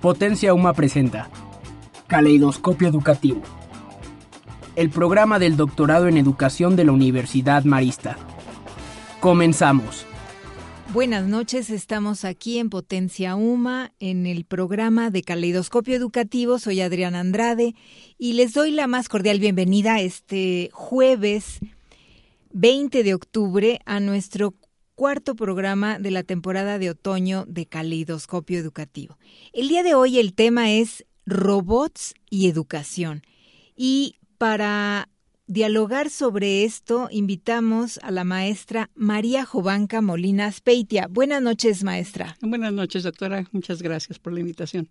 Potencia Uma presenta Caleidoscopio Educativo, el programa del doctorado en educación de la Universidad Marista. Comenzamos. Buenas noches, estamos aquí en Potencia UMA en el programa de Caleidoscopio Educativo. Soy Adriana Andrade y les doy la más cordial bienvenida este jueves 20 de octubre a nuestro cuarto programa de la temporada de otoño de Caleidoscopio Educativo. El día de hoy el tema es robots y educación. Y para dialogar sobre esto, invitamos a la maestra María Jovanca Molina Peitia. Buenas noches, maestra. Buenas noches, doctora. Muchas gracias por la invitación.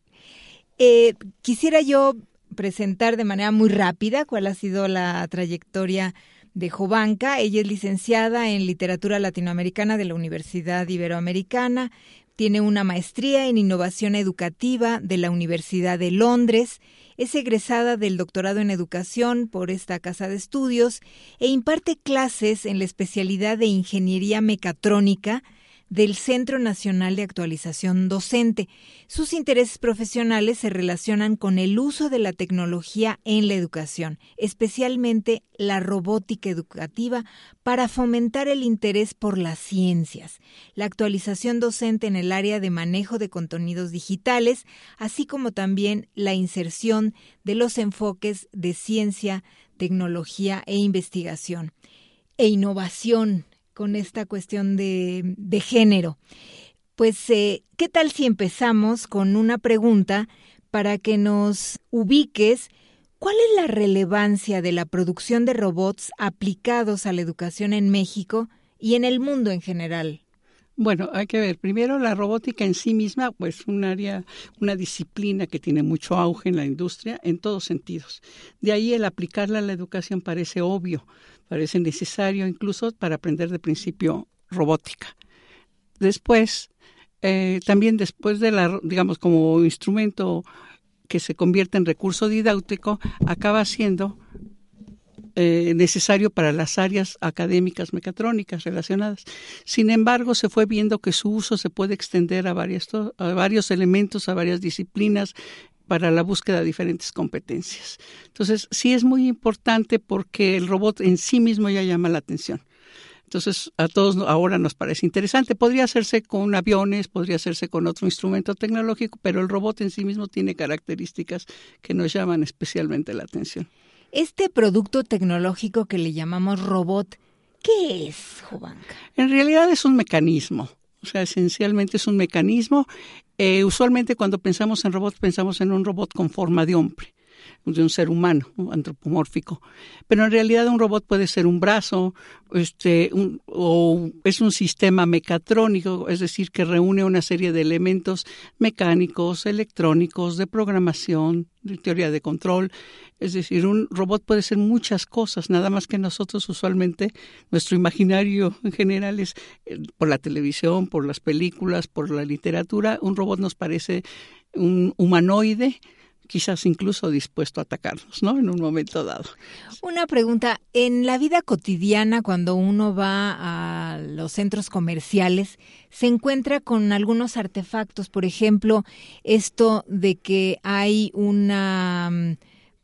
Eh, quisiera yo presentar de manera muy rápida cuál ha sido la trayectoria de Jovanca. Ella es licenciada en literatura latinoamericana de la Universidad Iberoamericana. Tiene una maestría en innovación educativa de la Universidad de Londres es egresada del doctorado en educación por esta casa de estudios e imparte clases en la especialidad de ingeniería mecatrónica del Centro Nacional de Actualización Docente. Sus intereses profesionales se relacionan con el uso de la tecnología en la educación, especialmente la robótica educativa, para fomentar el interés por las ciencias, la actualización docente en el área de manejo de contenidos digitales, así como también la inserción de los enfoques de ciencia, tecnología e investigación e innovación con esta cuestión de, género. Pues, eh, ¿qué tal si empezamos con una pregunta para que nos ubiques? ¿Cuál es la relevancia de la producción de robots aplicados a la educación en México y en el mundo en general? Bueno, hay que ver. Primero, la robótica en sí misma, pues un área, una disciplina que tiene mucho auge en la industria en todos sentidos. De ahí el aplicarla a la educación parece obvio parece necesario incluso para aprender de principio robótica. Después, eh, también después de la, digamos, como instrumento que se convierte en recurso didáctico, acaba siendo eh, necesario para las áreas académicas mecatrónicas relacionadas. Sin embargo, se fue viendo que su uso se puede extender a, a varios elementos, a varias disciplinas, para la búsqueda de diferentes competencias. Entonces, sí es muy importante porque el robot en sí mismo ya llama la atención. Entonces, a todos ahora nos parece interesante. Podría hacerse con aviones, podría hacerse con otro instrumento tecnológico, pero el robot en sí mismo tiene características que nos llaman especialmente la atención. Este producto tecnológico que le llamamos robot, ¿qué es, Jovanka? En realidad es un mecanismo. O sea, esencialmente es un mecanismo. Eh, usualmente cuando pensamos en robot pensamos en un robot con forma de hombre de un ser humano antropomórfico. Pero en realidad un robot puede ser un brazo, este, o es un sistema mecatrónico, es decir, que reúne una serie de elementos mecánicos, electrónicos, de programación, de teoría de control. Es decir, un robot puede ser muchas cosas, nada más que nosotros usualmente, nuestro imaginario en general es eh, por la televisión, por las películas, por la literatura, un robot nos parece un humanoide quizás incluso dispuesto a atacarnos, ¿no? En un momento dado. Una pregunta, en la vida cotidiana, cuando uno va a los centros comerciales, se encuentra con algunos artefactos, por ejemplo, esto de que hay una,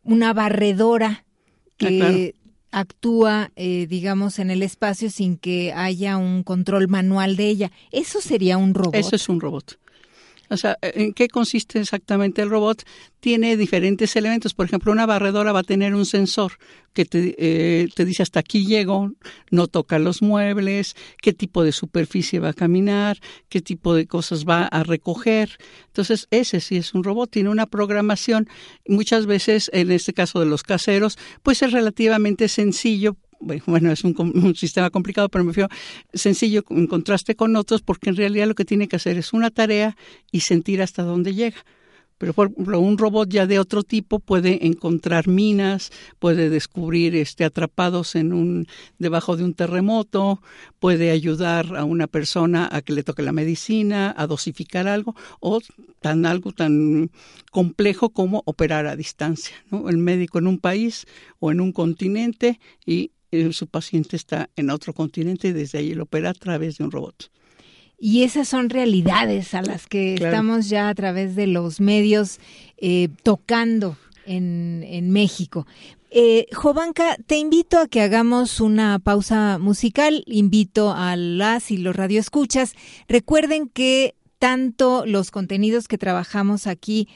una barredora ah, que actúa, eh, digamos, en el espacio sin que haya un control manual de ella. ¿Eso sería un robot? Eso es un robot. O sea, ¿en qué consiste exactamente el robot? Tiene diferentes elementos. Por ejemplo, una barredora va a tener un sensor que te, eh, te dice hasta aquí llego, no toca los muebles, qué tipo de superficie va a caminar, qué tipo de cosas va a recoger. Entonces, ese sí es un robot, tiene una programación. Muchas veces, en este caso de los caseros, pues es relativamente sencillo bueno, es un, sistema complicado, pero me refiero sencillo en contraste con otros, porque en realidad lo que tiene que hacer es una tarea y sentir hasta dónde llega. Pero por ejemplo, un robot ya de otro tipo puede encontrar minas, puede descubrir este, atrapados en un, debajo de un terremoto, puede ayudar a una persona a que le toque la medicina, a dosificar algo, o tan algo tan complejo como operar a distancia. ¿no? El médico en un país o en un continente y su paciente está en otro continente y desde ahí lo opera a través de un robot. y esas son realidades a las que estamos ya a través de los medios eh, tocando en, en México. Eh, Jovanka, te invito a que hagamos una pausa musical. Invito a las y los radioescuchas. Recuerden que tanto los contenidos que trabajamos aquí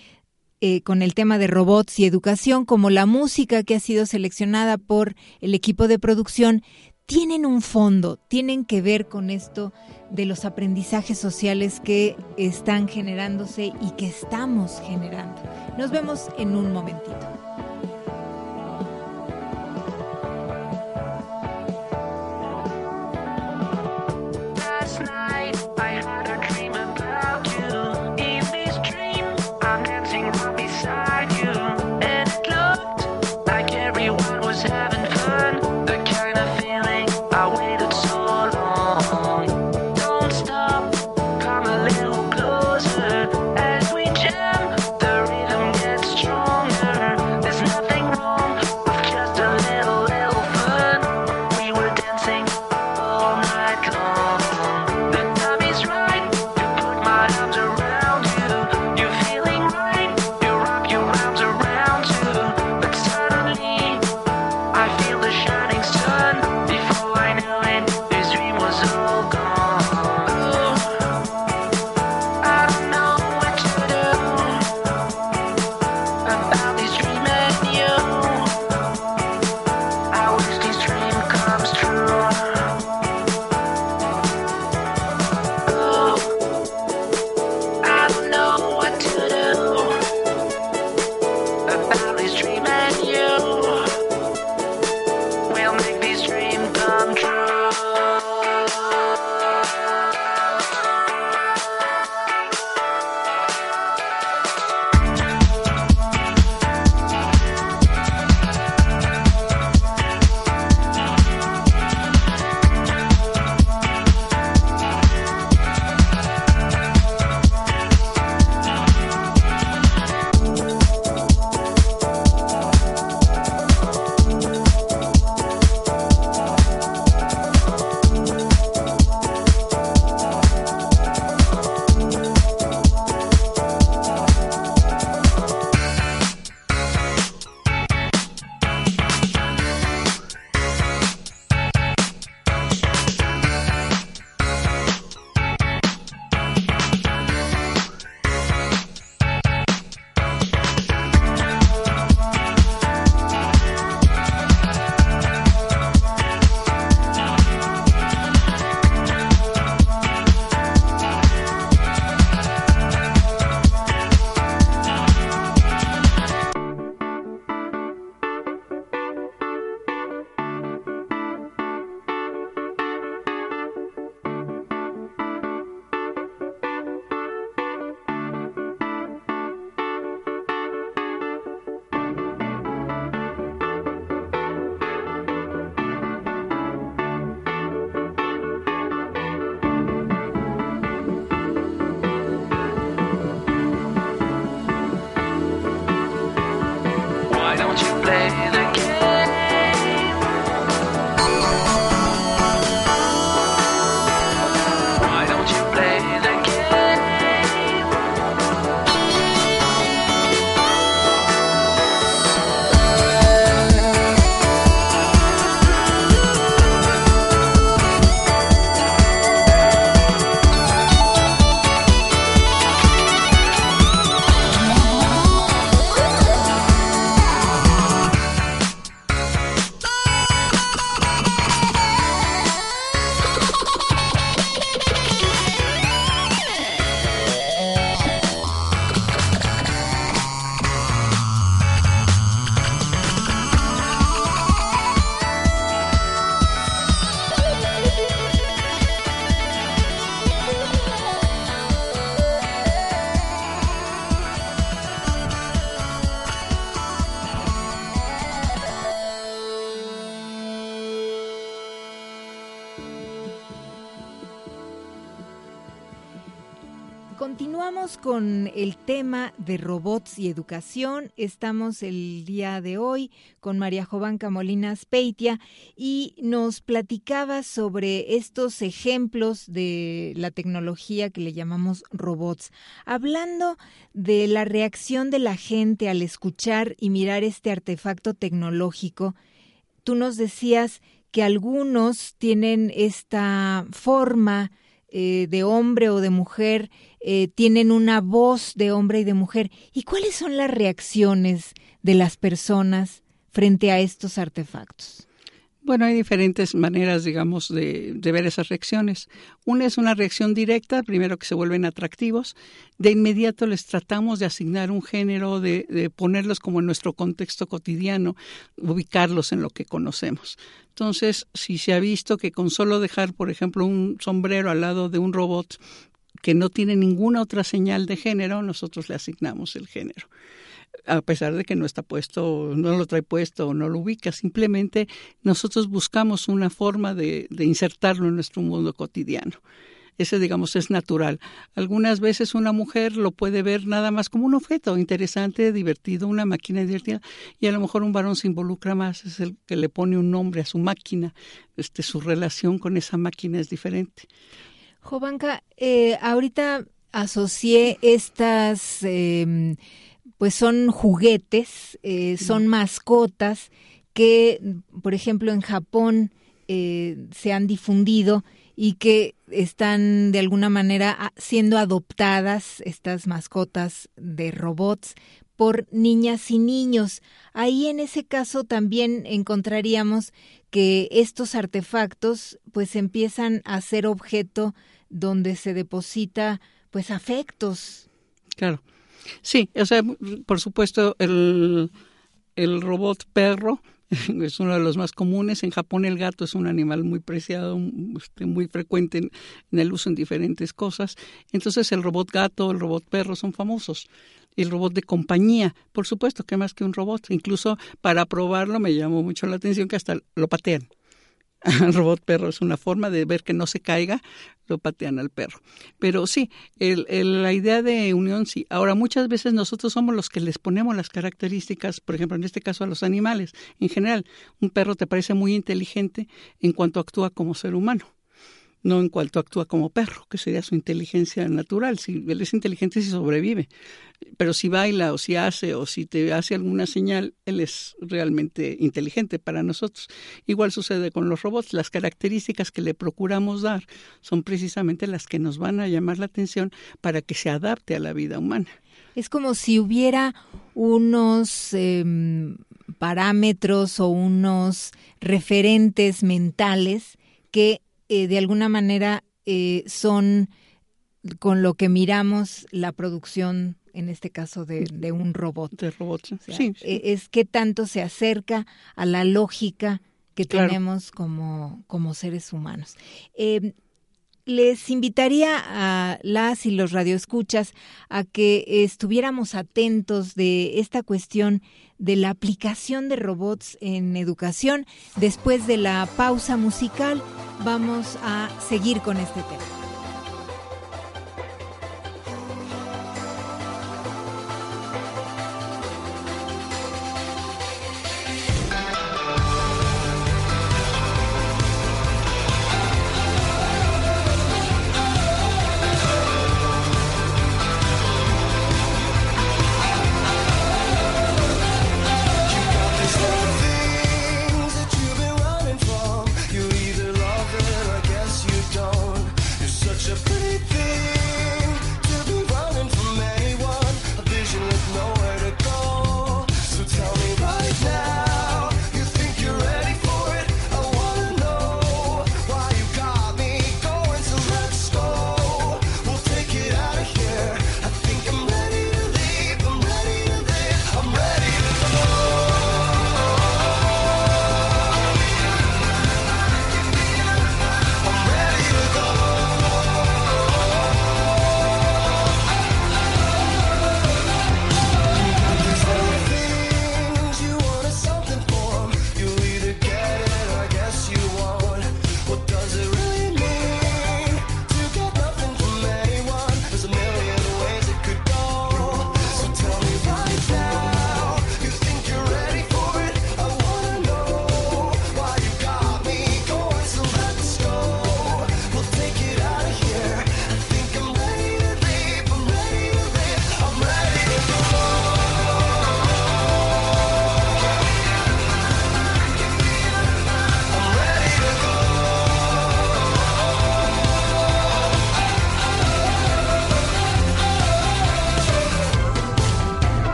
eh, con el tema de robots y educación, como la música que ha sido seleccionada por el equipo de producción, tienen un fondo, tienen que ver con esto de los aprendizajes sociales que están generándose y que estamos generando. Nos vemos en un momentito. El tema de robots y educación. Estamos el día de hoy con María Jovanca Molinas Peitia y nos platicaba sobre estos ejemplos de la tecnología que le llamamos robots. Hablando de la reacción de la gente al escuchar y mirar este artefacto tecnológico, tú nos decías que algunos tienen esta forma eh, de hombre o de mujer eh, tienen una voz de hombre y de mujer. ¿Y cuáles son las reacciones de las personas frente a estos artefactos? Bueno, hay diferentes maneras, digamos, de, ver esas reacciones. Una es una reacción directa, primero que se vuelven atractivos. De inmediato les tratamos de asignar un género, de, de, ponerlos como en nuestro contexto cotidiano, ubicarlos en lo que conocemos. Entonces, si se ha visto que con solo dejar, por ejemplo, un sombrero al lado de un robot que no tiene ninguna otra señal de género, nosotros le asignamos el género a pesar de que no está puesto, no lo trae puesto o no lo ubica, simplemente nosotros buscamos una forma de, de insertarlo en nuestro mundo cotidiano ese digamos es natural. Algunas veces una mujer lo puede ver nada más como un objeto interesante, divertido, una máquina divertida, y a lo mejor un varón se involucra más, es el que le pone un nombre a su máquina, este, su relación con esa máquina es diferente. Jovanka, eh, ahorita asocié estas eh, pues son juguetes, eh, son mascotas que, por ejemplo, en Japón eh, se han difundido y que están de alguna manera siendo adoptadas estas mascotas de robots por niñas y niños. Ahí en ese caso también encontraríamos que estos artefactos pues empiezan a ser objeto donde se deposita pues afectos. Claro. Sí, o sea, por supuesto, el, el robot perro es uno de los más comunes. En Japón el gato es un animal muy preciado, este, muy frecuente en, el uso en diferentes cosas. Entonces el robot gato, el robot perro son famosos. El robot de compañía, por supuesto, que más que un robot. Incluso para probarlo me llamó mucho la atención que hasta lo patean. El robot perro es una forma de ver que no se caiga, lo patean al perro. Pero sí, el, la idea de unión sí. Ahora, muchas veces nosotros somos los que les ponemos las características, por ejemplo, en este caso a los animales. En general, un perro te parece muy inteligente en cuanto actúa como ser humano no en cuanto actúa como perro, que sería su inteligencia natural. Si él es inteligente, si sobrevive. Pero si baila o si hace o si te hace alguna señal, él es realmente inteligente para nosotros. Igual sucede con los robots. Las características que le procuramos dar son precisamente las que nos van a llamar la atención para que se adapte a la vida humana. Es como si hubiera unos em, parámetros o unos referentes mentales que eh, de alguna manera eh, son con lo que miramos la producción, en este caso de, de un robot. De robots, sí, e, Es que tanto se acerca a la lógica que tenemos como, como seres humanos. Eh, les invitaría a las y los radioescuchas a que estuviéramos atentos de esta cuestión de la aplicación de robots en educación. Después de la pausa musical vamos a seguir con este tema.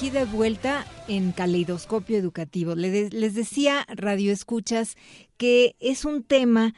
Aquí de vuelta en Caleidoscopio Educativo. Les, decía, Radio Escuchas, que es un tema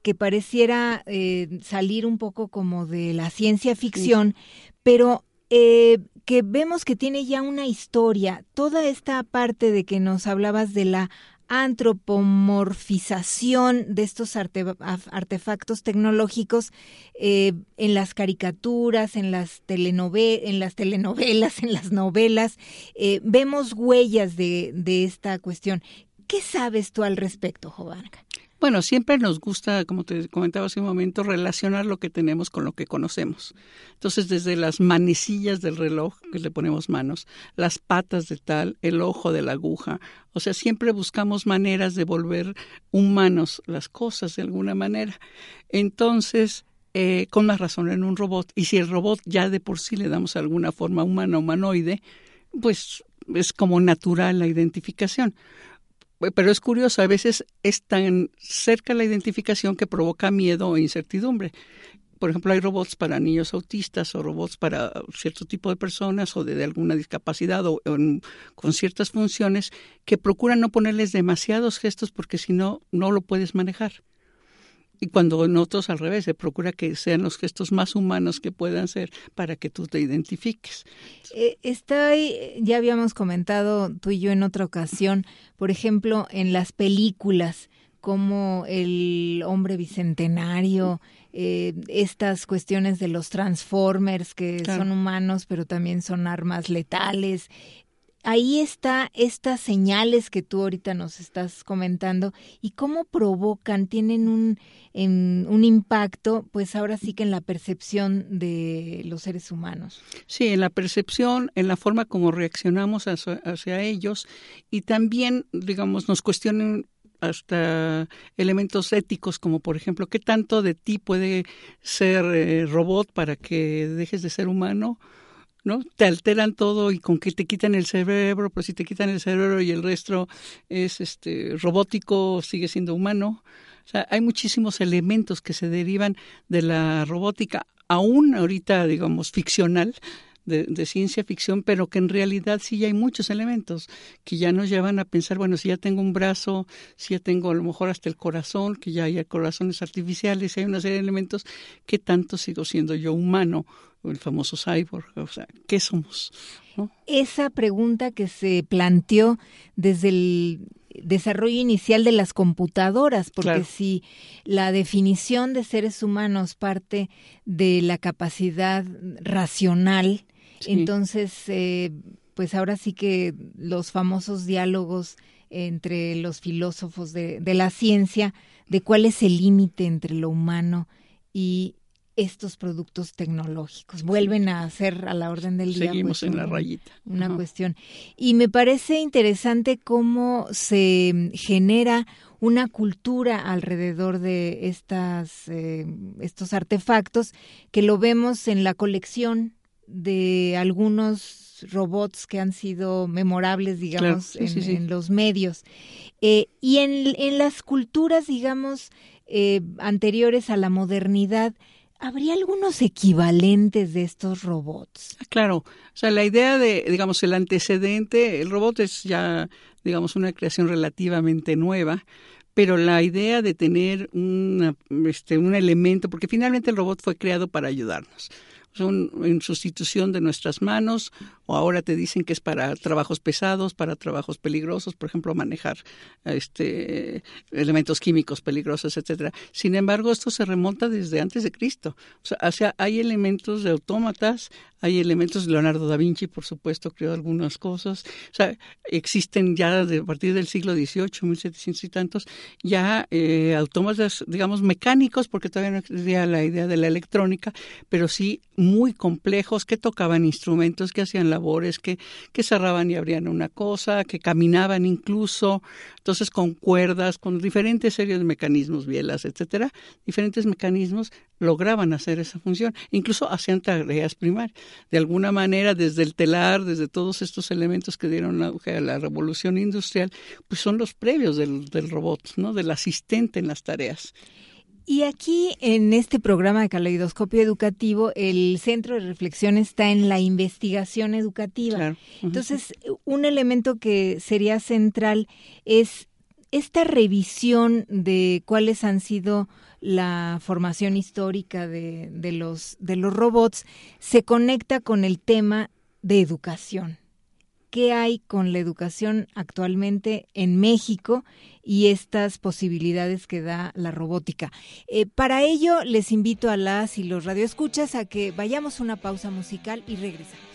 que pareciera eh, salir un poco como de la ciencia ficción, pero eh, que vemos que tiene ya una historia. Toda esta parte de que nos hablabas de la antropomorfización de estos artefactos tecnológicos eh, en las caricaturas, en las, en las telenovelas, en las novelas. Eh, vemos huellas de, de esta cuestión. ¿Qué sabes tú al respecto, Jovanka? Bueno, siempre nos gusta, como te comentaba hace un momento, relacionar lo que tenemos con lo que conocemos. Entonces, desde las manecillas del reloj que le ponemos manos, las patas de tal, el ojo de la aguja, o sea, siempre buscamos maneras de volver humanos las cosas de alguna manera. Entonces, eh, con más razón en un robot, y si el robot ya de por sí le damos alguna forma humana, humanoide, pues es como natural la identificación pero es curioso, a veces es tan cerca la identificación que provoca miedo o incertidumbre. Por ejemplo, hay robots para niños autistas o robots para cierto tipo de personas o de, alguna discapacidad o, con ciertas funciones que procuran no ponerles demasiados gestos porque si no, no lo puedes manejar y cuando nosotros al revés, se procura que sean los gestos más humanos que puedan ser para que tú te identifiques. Eh, estoy, ya habíamos comentado tú y yo en otra ocasión, por ejemplo, en las películas como el hombre bicentenario, eh, estas cuestiones de los transformers que son humanos pero también son armas letales, ahí está estas señales que tú ahorita nos estás comentando y cómo provocan, tienen un, un impacto, pues ahora sí que en la percepción de los seres humanos. Sí, en la percepción, en la forma como reaccionamos hacia, ellos y también, digamos, nos cuestionan hasta elementos éticos como por ejemplo qué tanto de ti puede ser eh, robot para que dejes de ser humano ¿no? Te alteran todo y con que te quitan el cerebro, pues si te quitan el cerebro y el resto es este robótico, sigue siendo humano. O sea, hay muchísimos elementos que se derivan de la robótica, aún ahorita, digamos, ficcional, de, ciencia ficción, pero que en realidad sí hay muchos elementos que ya nos llevan a pensar, bueno, si ya tengo un brazo, si ya tengo a lo mejor hasta el corazón, que ya hay corazones artificiales, hay una serie de elementos, ¿qué tanto sigo siendo yo humano? El famoso cyborg, o sea, ¿qué somos? Esa pregunta que se planteó desde el desarrollo inicial de las computadoras, porque si la definición de seres humanos parte de la capacidad racional, entonces, eh, pues ahora sí que los famosos diálogos entre los filósofos de, de la ciencia, de cuál es el límite entre lo humano y estos productos tecnológicos. Vuelven a ser a la orden del día. Seguimos pues, en la rayita. Una cuestión. Y me parece interesante cómo se genera una cultura alrededor de estas, eh, estos artefactos que lo vemos en la colección de algunos robots que han sido memorables, digamos, en, los medios. Eh, y en, en, las culturas, digamos, eh, anteriores a la modernidad, ¿Habría algunos equivalentes de estos robots? Ah, claro, o sea, la idea de, digamos, el antecedente, el robot es ya, digamos, una creación relativamente nueva, pero la idea de tener este, un elemento, porque finalmente el robot fue creado para ayudarnos son en sustitución de nuestras manos o ahora te dicen que es para trabajos pesados, para trabajos peligrosos, por ejemplo, manejar este elementos químicos peligrosos, etcétera. Sin embargo, esto se remonta desde antes de Cristo. O sea, hay elementos de autómatas, hay elementos de Leonardo da Vinci, por supuesto, creó algunas cosas. O sea, existen ya a partir del siglo XVIII, 1700 y tantos, ya eh, autómatas, digamos, mecánicos, porque todavía no existía la idea de la electrónica, pero sí muy complejos que tocaban instrumentos, que hacían labores, que, que cerraban y abrían una cosa, que caminaban incluso, entonces con cuerdas, con diferentes series de mecanismos, bielas, etcétera, diferentes mecanismos lograban hacer esa función, incluso hacían tareas primarias. De alguna manera, desde el telar, desde todos estos elementos que dieron auge a la revolución industrial, pues son los previos del, del robot, ¿no? del asistente en las tareas. Y aquí en este programa de Caleidoscopio Educativo, el centro de reflexión está en la investigación educativa. Entonces, un elemento que sería central es esta revisión de cuáles han sido la formación histórica de, de, los, de los robots se conecta con el tema de educación. ¿Qué hay con la educación actualmente en México y estas posibilidades que da la robótica? Eh, para ello, les invito a las y los radioescuchas a que vayamos a una pausa musical y regresamos.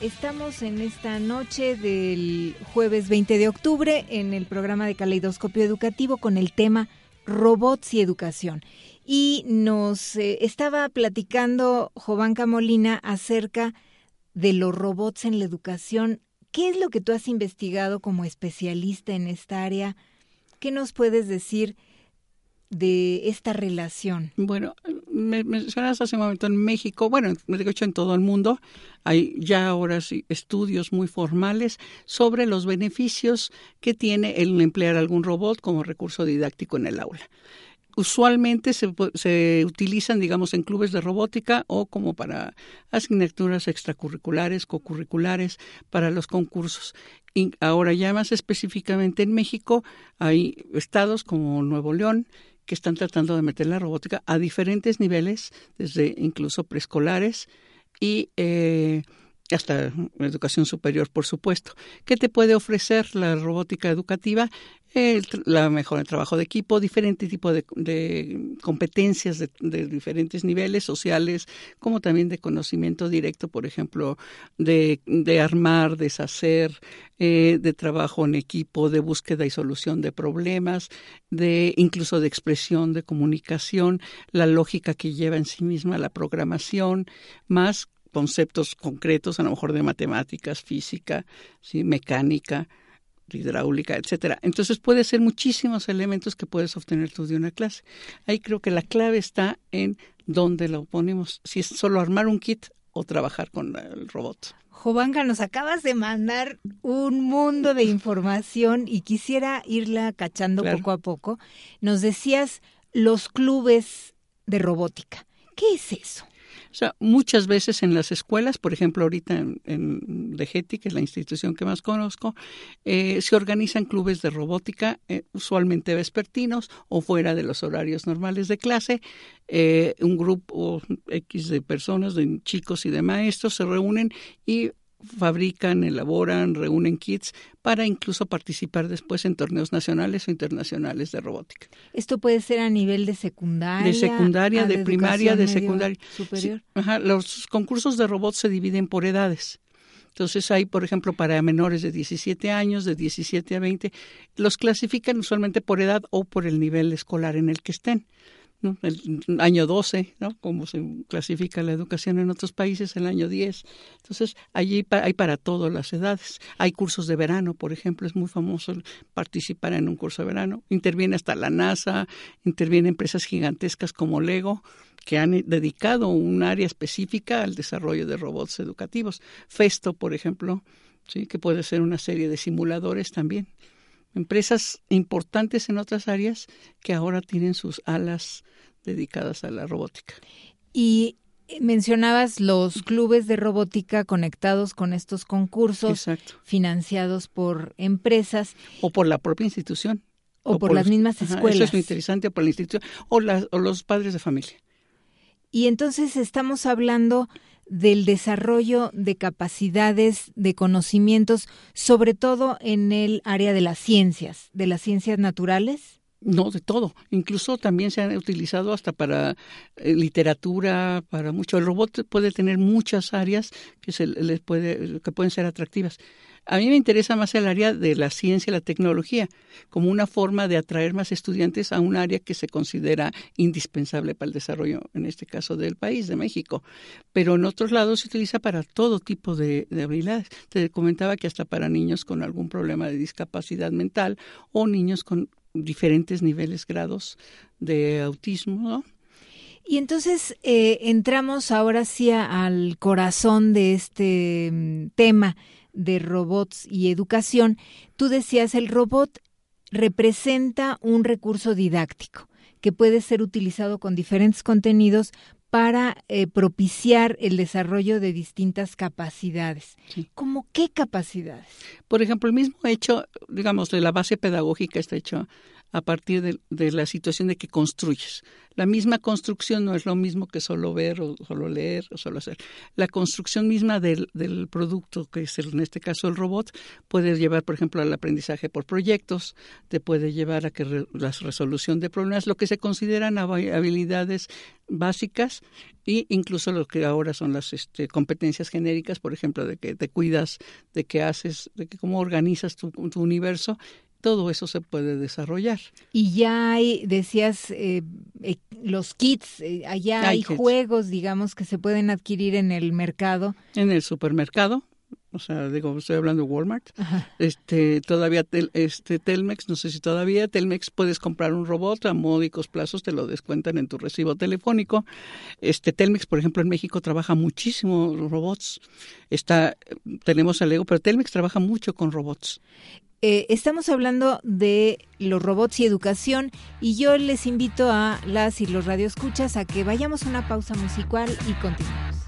Estamos en esta noche del jueves 20 de octubre en el programa de Caleidoscopio Educativo con el tema Robots y Educación. Y nos eh, estaba platicando Jovanca Molina acerca de los robots en la educación. ¿Qué es lo que tú has investigado como especialista en esta área? ¿Qué nos puedes decir de esta relación? Bueno, me mencionas hace un momento en México, bueno, de hecho en todo el mundo, hay ya ahora sí estudios muy formales sobre los beneficios que tiene el emplear algún robot como recurso didáctico en el aula usualmente se, se, utilizan, digamos, en clubes de robótica o como para asignaturas extracurriculares, cocurriculares, para los concursos. Y ahora ya más específicamente en México hay estados como Nuevo León, que están tratando de meter la robótica a diferentes niveles, desde incluso preescolares y eh, hasta educación superior, por supuesto. ¿Qué te puede ofrecer la robótica educativa? El, la mejor el trabajo de equipo, diferente tipo de, de competencias de, diferentes niveles sociales, como también de conocimiento directo, por ejemplo, de, de armar, deshacer, eh, de trabajo en equipo, de búsqueda y solución de problemas, de incluso de expresión, de comunicación, la lógica que lleva en sí misma la programación, más conceptos concretos, a lo mejor de matemáticas, física, ¿sí? mecánica, hidráulica, etcétera. Entonces puede ser muchísimos elementos que puedes obtener tú de una clase. Ahí creo que la clave está en dónde lo ponemos, si es solo armar un kit o trabajar con el robot. Jovanka, nos acabas de mandar un mundo de información y quisiera irla cachando claro. poco a poco. Nos decías los clubes de robótica. ¿Qué es eso? O sea, muchas veces en las escuelas, por ejemplo, ahorita en, en que es la institución que más conozco, eh, se organizan clubes de robótica, eh, usualmente vespertinos o fuera de los horarios normales de clase. Eh, un grupo X de personas, de chicos y de maestros, se reúnen y fabrican, elaboran, reúnen kits para incluso participar después en torneos nacionales o internacionales de robótica. Esto puede ser a nivel de secundaria, de secundaria, de, de primaria, de secundaria, superior. Sí, ajá, los concursos de robots se dividen por edades. Entonces hay, por ejemplo, para menores de 17 años, de 17 a 20, los clasifican usualmente por edad o por el nivel escolar en el que estén. ¿No? el año 12, ¿no? como se clasifica la educación en otros países, el año 10. Entonces, allí hay para todas las edades. Hay cursos de verano, por ejemplo, es muy famoso participar en un curso de verano. Interviene hasta la NASA, interviene empresas gigantescas como Lego, que han dedicado un área específica al desarrollo de robots educativos. Festo, por ejemplo, ¿sí? que puede ser una serie de simuladores también empresas importantes en otras áreas que ahora tienen sus alas dedicadas a la robótica. Y mencionabas los clubes de robótica conectados con estos concursos Exacto. financiados por empresas o por la propia institución o, o por, por, las mismas ajá, escuelas. Eso es muy interesante por la institución o, la, o los padres de familia. Y entonces estamos hablando del desarrollo de capacidades, de conocimientos, sobre todo en el área de las ciencias, de las ciencias naturales? No, de todo. Incluso también se han utilizado hasta para eh, literatura, para mucho. El robot puede tener muchas áreas que se les puede, que pueden ser atractivas. A mí me interesa más el área de la ciencia y la tecnología, como una forma de atraer más estudiantes a un área que se considera indispensable para el desarrollo, en este caso del país, de México. Pero en otros lados se utiliza para todo tipo de, de habilidades. Te comentaba que hasta para niños con algún problema de discapacidad mental o niños con diferentes niveles, grados de autismo, ¿no? Y entonces eh, entramos ahora sí al corazón de este mm, tema de robots y educación. Tú decías, el robot representa un recurso didáctico que puede ser utilizado con diferentes contenidos para eh, propiciar el desarrollo de distintas capacidades. Sí. ¿Cómo qué capacidades? Por ejemplo, el mismo hecho, digamos, de la base pedagógica está hecho a partir de, la situación de que construyes. La misma construcción no es lo mismo que solo ver o solo leer o solo hacer. La construcción misma del, del producto, que es en este caso el robot, puede llevar, por ejemplo, al aprendizaje por proyectos, te puede llevar a que la resolución de problemas, lo que se consideran habilidades básicas e incluso lo que ahora son las este, competencias genéricas, por ejemplo, de que te cuidas, de que haces, de que cómo organizas tu, universo todo eso se puede desarrollar. Y ya hay, decías, eh, eh, los kits, eh, allá hay, juegos, digamos, que se pueden adquirir en el mercado. En el supermercado, o sea, digo, estoy hablando de Walmart, este, todavía este Telmex, no sé si todavía Telmex puedes comprar un robot a módicos plazos, te lo descuentan en tu recibo telefónico. Este Telmex, por ejemplo, en México trabaja muchísimo robots. Está, tenemos a Lego, pero Telmex trabaja mucho con robots. Eh, estamos hablando de los robots y educación y yo les invito a las y los radioescuchas a que vayamos a una pausa musical y continuemos.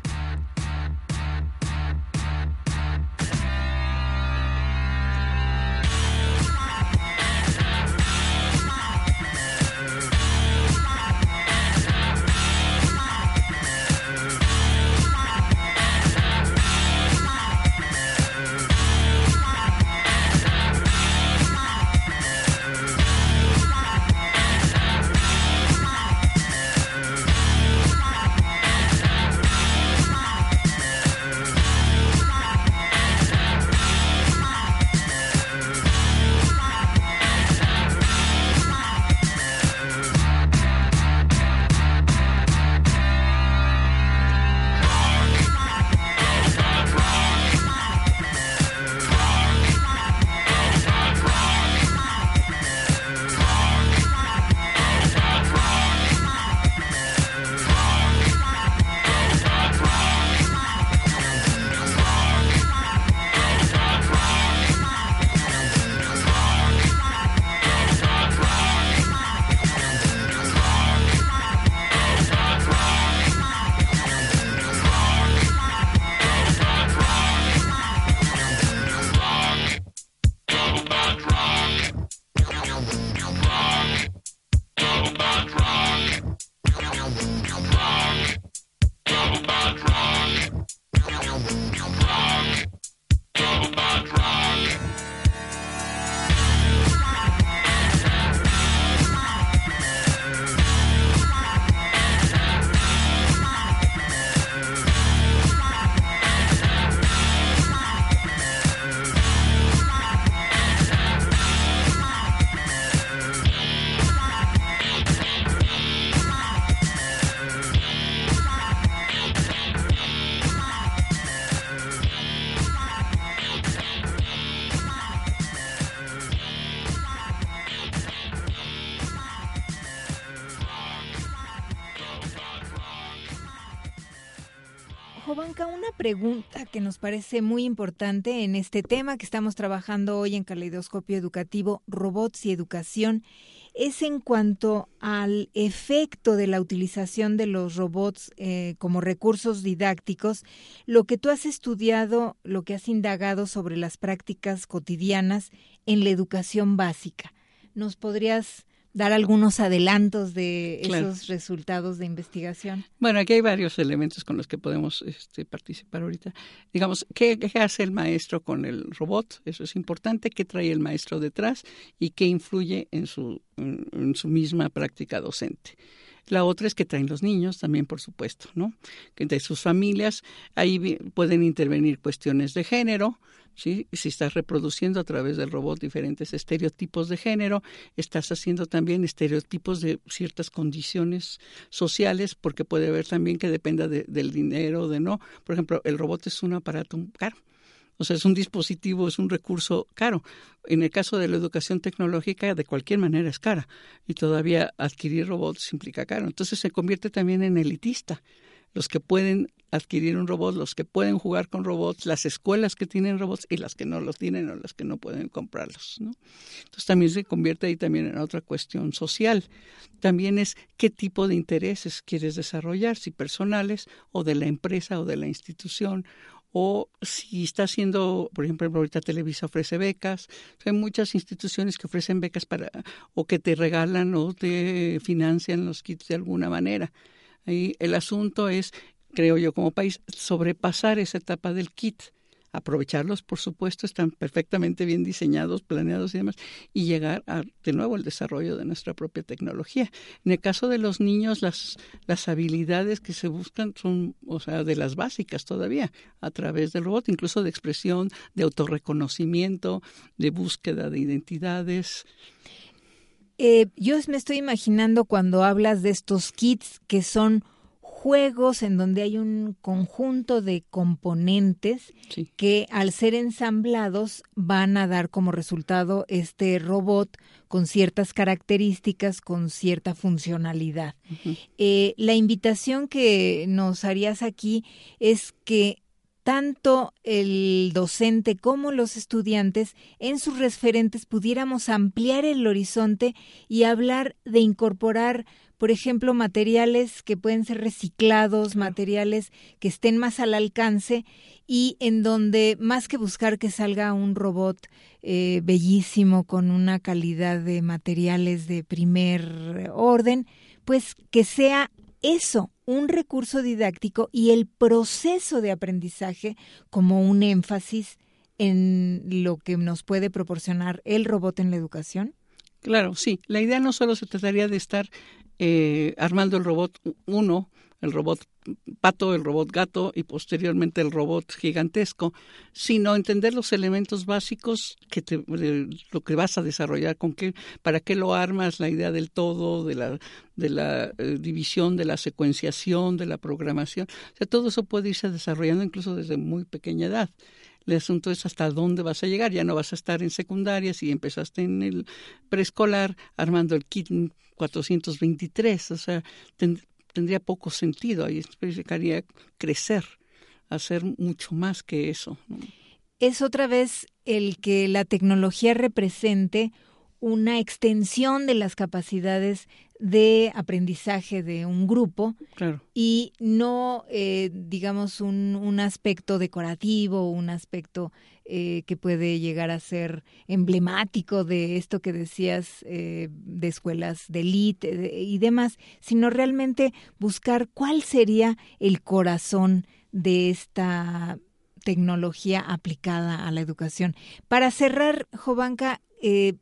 Nos parece muy importante en este tema que estamos trabajando hoy en Caleidoscopio Educativo, robots y educación, es en cuanto al efecto de la utilización de los robots eh, como recursos didácticos, lo que tú has estudiado, lo que has indagado sobre las prácticas cotidianas en la educación básica. ¿Nos podrías dar algunos adelantos de esos resultados de investigación? Bueno, aquí hay varios elementos con los que podemos este, participar ahorita. Digamos, ¿qué, hace el maestro con el robot? Eso es importante. ¿Qué trae el maestro detrás? Y qué influye en su, en su misma práctica docente. La otra es que traen los niños también, por supuesto, ¿no? Que de sus familias ahí pueden intervenir cuestiones de género, ¿sí? Si estás reproduciendo a través del robot diferentes estereotipos de género, estás haciendo también estereotipos de ciertas condiciones sociales, porque puede haber también que dependa del dinero o de no. Por ejemplo, el robot es un aparato caro. O sea, es un dispositivo, es un recurso caro. En el caso de la educación tecnológica, de cualquier manera es cara. Y todavía adquirir robots implica caro. Entonces se convierte también en elitista los que pueden adquirir un robot, los que pueden jugar con robots, las escuelas que tienen robots y las que no los tienen o las que no pueden comprarlos. ¿no? Entonces también se convierte ahí también en otra cuestión social. También es qué tipo de intereses quieres desarrollar, si personales o de la empresa o de la institución o si está haciendo, por ejemplo, ahorita Televisa ofrece becas, hay muchas instituciones que ofrecen becas para o que te regalan o te financian los kits de alguna manera. Ahí el asunto es, creo yo como país, sobrepasar esa etapa del kit aprovecharlos, por supuesto, están perfectamente bien diseñados, planeados y demás, y llegar a, de nuevo, al desarrollo de nuestra propia tecnología. En el caso de los niños, las, las habilidades que se buscan son, o sea, de las básicas todavía, a través del robot, incluso de expresión, de autorreconocimiento, de búsqueda de identidades. Eh, yo me estoy imaginando cuando hablas de estos kits que son juegos en donde hay un conjunto de componentes que al ser ensamblados van a dar como resultado este robot con ciertas características, con cierta funcionalidad. Eh, la invitación que nos harías aquí es que tanto el docente como los estudiantes en sus referentes pudiéramos ampliar el horizonte y hablar de incorporar por ejemplo, materiales que pueden ser reciclados, materiales que estén más al alcance y en donde más que buscar que salga un robot eh, bellísimo con una calidad de materiales de primer orden, pues que sea eso, un recurso didáctico y el proceso de aprendizaje como un énfasis en lo que nos puede proporcionar el robot en la educación? Claro, sí. La idea no solo se trataría de estar eh, armando el robot 1, el robot pato, el robot gato y posteriormente el robot gigantesco, sino entender los elementos básicos que te, lo que vas a desarrollar, con qué, para qué lo armas, la idea del todo, de la, de la eh, división, de la secuenciación, de la programación. O sea, todo eso puede irse desarrollando incluso desde muy pequeña edad. El asunto es hasta dónde vas a llegar. Ya no vas a estar en secundaria si empezaste en el preescolar armando el kit 423. O sea, tendría poco sentido. Ahí significaría crecer, hacer mucho más que eso. Es otra vez el que la tecnología represente una extensión de las capacidades de aprendizaje de un grupo y no, eh, digamos, un, un, aspecto decorativo, un aspecto eh, que puede llegar a ser emblemático de esto que decías eh, de escuelas de élite y demás, sino realmente buscar cuál sería el corazón de esta tecnología aplicada a la educación. Para cerrar, Jovanka, ¿qué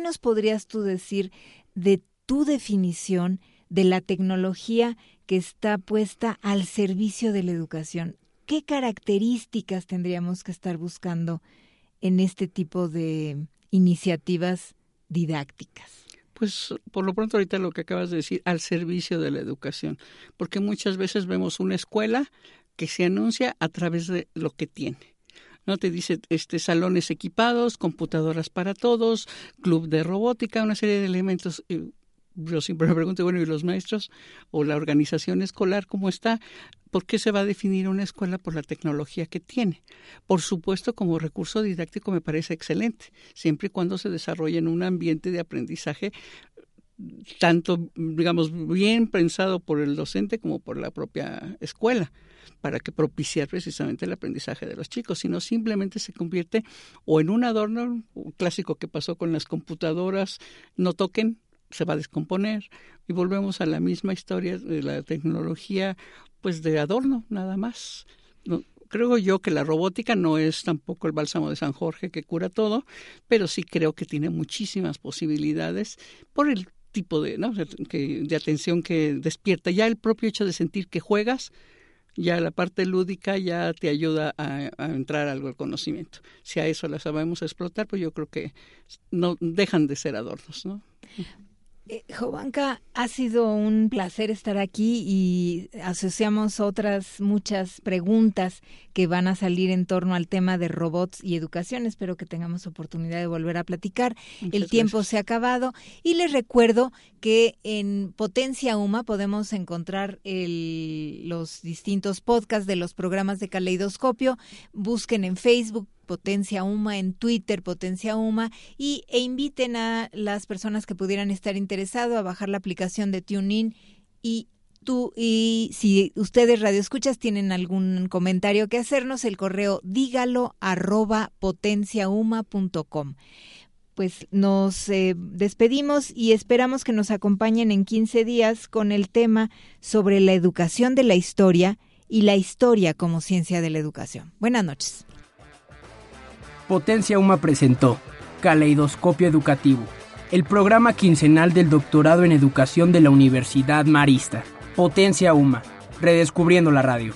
nos podrías tú decir de tu definición de la tecnología que está puesta al servicio de la educación? ¿Qué características tendríamos que estar buscando en este tipo de iniciativas didácticas? Pues por lo pronto ahorita lo que acabas de decir, al servicio de la educación, porque muchas veces vemos una escuela que se anuncia a través de lo que tiene. ¿no? Te dice este salones equipados, computadoras para todos, club de robótica, una serie de elementos. Yo siempre me pregunto, bueno, ¿y los maestros o la organización escolar cómo está? ¿Por qué se va a definir una escuela por la tecnología que tiene? Por supuesto, como recurso didáctico me parece excelente, siempre y cuando se desarrolle en un ambiente de aprendizaje tanto, digamos, bien pensado por el docente como por la propia escuela para que propiciar precisamente el aprendizaje de los chicos, sino simplemente se convierte o en un adorno clásico que pasó con las computadoras, no toquen, se va a descomponer y volvemos a la misma historia de la tecnología pues de adorno nada más. creo yo que la robótica no es tampoco el bálsamo de San Jorge que cura todo, pero sí creo que tiene muchísimas posibilidades por el tipo de, ¿no? de atención que despierta. Ya el propio hecho de sentir que juegas ya la parte lúdica ya te ayuda a, entrar algo al conocimiento. Si a eso la sabemos explotar, pues yo creo que no dejan de ser adornos, ¿no? Eh, Jovanka, ha sido un placer estar aquí y asociamos otras muchas preguntas que van a salir en torno al tema de robots y educación. Espero que tengamos oportunidad de volver a platicar. el tiempo se ha acabado y les recuerdo que en Potencia Uma podemos encontrar los distintos podcasts de los programas de Caleidoscopio. Busquen en Facebook Potencia Uma, en Twitter Potencia Uma y, e inviten a las personas que pudieran estar interesados a bajar la aplicación de TuneIn y tú y si ustedes radio escuchas tienen algún comentario que hacernos, el correo dígalo arroba potenciauma.com. Pues nos eh, despedimos y esperamos que nos acompañen en 15 días con el tema sobre la educación de la historia y la historia como ciencia de la educación. Buenas noches. Potencia Uma presentó Caleidoscopio Educativo, el programa quincenal del doctorado en educación de la Universidad Marista. Potencia UMA, redescubriendo la radio.